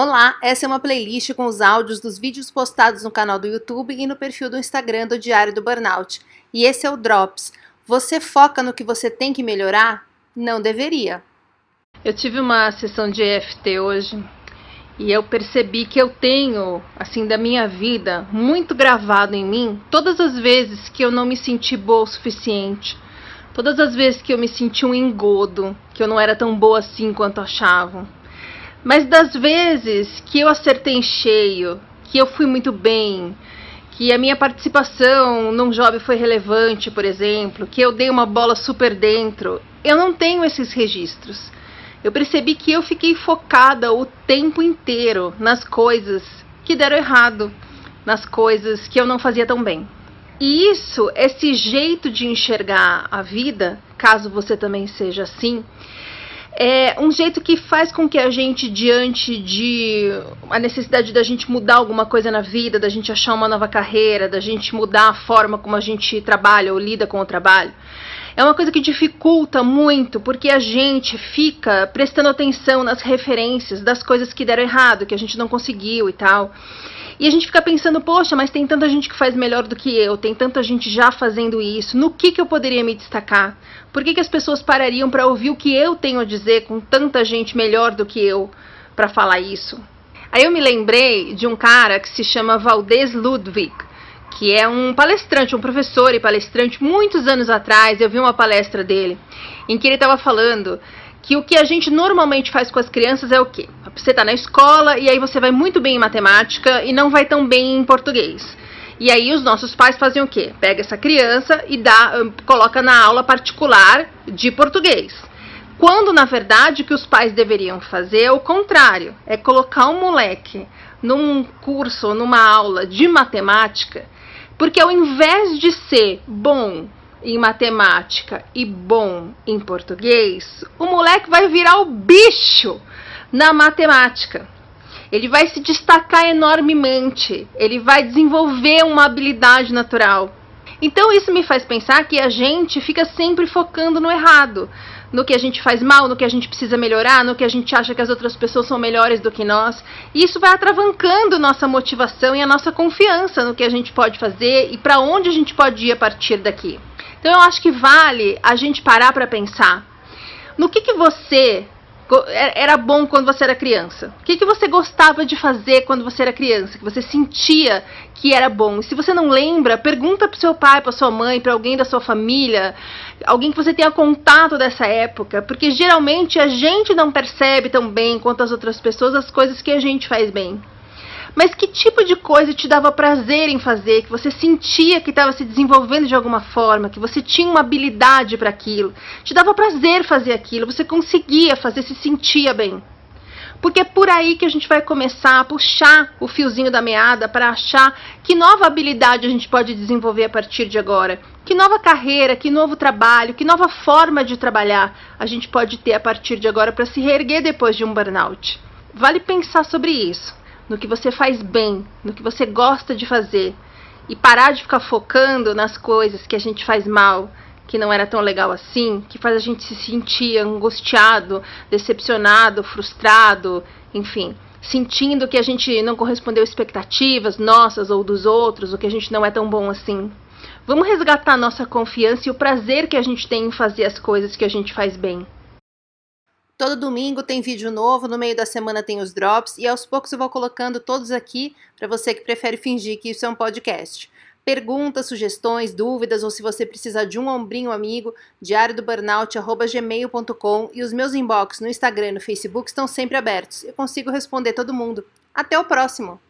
Olá, essa é uma playlist com os áudios dos vídeos postados no canal do YouTube e no perfil do Instagram do Diário do Burnout. E esse é o Drops. Você foca no que você tem que melhorar? Não deveria. Eu tive uma sessão de EFT hoje e eu percebi que eu tenho, assim, da minha vida, muito gravado em mim todas as vezes que eu não me senti boa o suficiente. Todas as vezes que eu me senti um engodo, que eu não era tão boa assim quanto achavam mas das vezes que eu acertei em cheio, que eu fui muito bem, que a minha participação num job foi relevante, por exemplo, que eu dei uma bola super dentro, eu não tenho esses registros. Eu percebi que eu fiquei focada o tempo inteiro nas coisas que deram errado, nas coisas que eu não fazia tão bem. E isso, esse jeito de enxergar a vida, caso você também seja assim, é um jeito que faz com que a gente, diante de a necessidade da gente mudar alguma coisa na vida, da gente achar uma nova carreira, da gente mudar a forma como a gente trabalha ou lida com o trabalho, é uma coisa que dificulta muito, porque a gente fica prestando atenção nas referências das coisas que deram errado, que a gente não conseguiu e tal. E a gente fica pensando, poxa, mas tem tanta gente que faz melhor do que eu, tem tanta gente já fazendo isso, no que, que eu poderia me destacar? Por que, que as pessoas parariam para ouvir o que eu tenho a dizer com tanta gente melhor do que eu para falar isso? Aí eu me lembrei de um cara que se chama Valdez Ludwig, que é um palestrante, um professor e palestrante. Muitos anos atrás eu vi uma palestra dele em que ele estava falando que o que a gente normalmente faz com as crianças é o quê? Você está na escola e aí você vai muito bem em matemática e não vai tão bem em português. E aí os nossos pais fazem o quê? Pega essa criança e dá, hum, coloca na aula particular de português. Quando na verdade o que os pais deveriam fazer é o contrário, é colocar um moleque num curso, numa aula de matemática, porque ao invés de ser bom em matemática e bom em português, o moleque vai virar o bicho na matemática. Ele vai se destacar enormemente, ele vai desenvolver uma habilidade natural. Então isso me faz pensar que a gente fica sempre focando no errado, no que a gente faz mal, no que a gente precisa melhorar, no que a gente acha que as outras pessoas são melhores do que nós. E isso vai atravancando nossa motivação e a nossa confiança no que a gente pode fazer e para onde a gente pode ir a partir daqui. Então eu acho que vale a gente parar para pensar no que, que você era bom quando você era criança? O que, que você gostava de fazer quando você era criança? Que você sentia que era bom? E se você não lembra, pergunta para seu pai, para sua mãe, para alguém da sua família, alguém que você tenha contato dessa época, porque geralmente a gente não percebe tão bem quanto as outras pessoas as coisas que a gente faz bem. Mas que tipo de coisa te dava prazer em fazer, que você sentia que estava se desenvolvendo de alguma forma, que você tinha uma habilidade para aquilo, te dava prazer fazer aquilo, você conseguia fazer, se sentia bem. Porque é por aí que a gente vai começar a puxar o fiozinho da meada para achar que nova habilidade a gente pode desenvolver a partir de agora, que nova carreira, que novo trabalho, que nova forma de trabalhar a gente pode ter a partir de agora para se reerguer depois de um burnout. Vale pensar sobre isso no que você faz bem, no que você gosta de fazer e parar de ficar focando nas coisas que a gente faz mal, que não era tão legal assim, que faz a gente se sentir angustiado, decepcionado, frustrado, enfim, sentindo que a gente não correspondeu expectativas nossas ou dos outros, ou que a gente não é tão bom assim. Vamos resgatar nossa confiança e o prazer que a gente tem em fazer as coisas que a gente faz bem. Todo domingo tem vídeo novo, no meio da semana tem os drops e aos poucos eu vou colocando todos aqui para você que prefere fingir que isso é um podcast. Perguntas, sugestões, dúvidas ou se você precisar de um ombrinho amigo, diário do burnout@gmail.com e os meus inbox no Instagram e no Facebook estão sempre abertos. Eu consigo responder todo mundo. Até o próximo.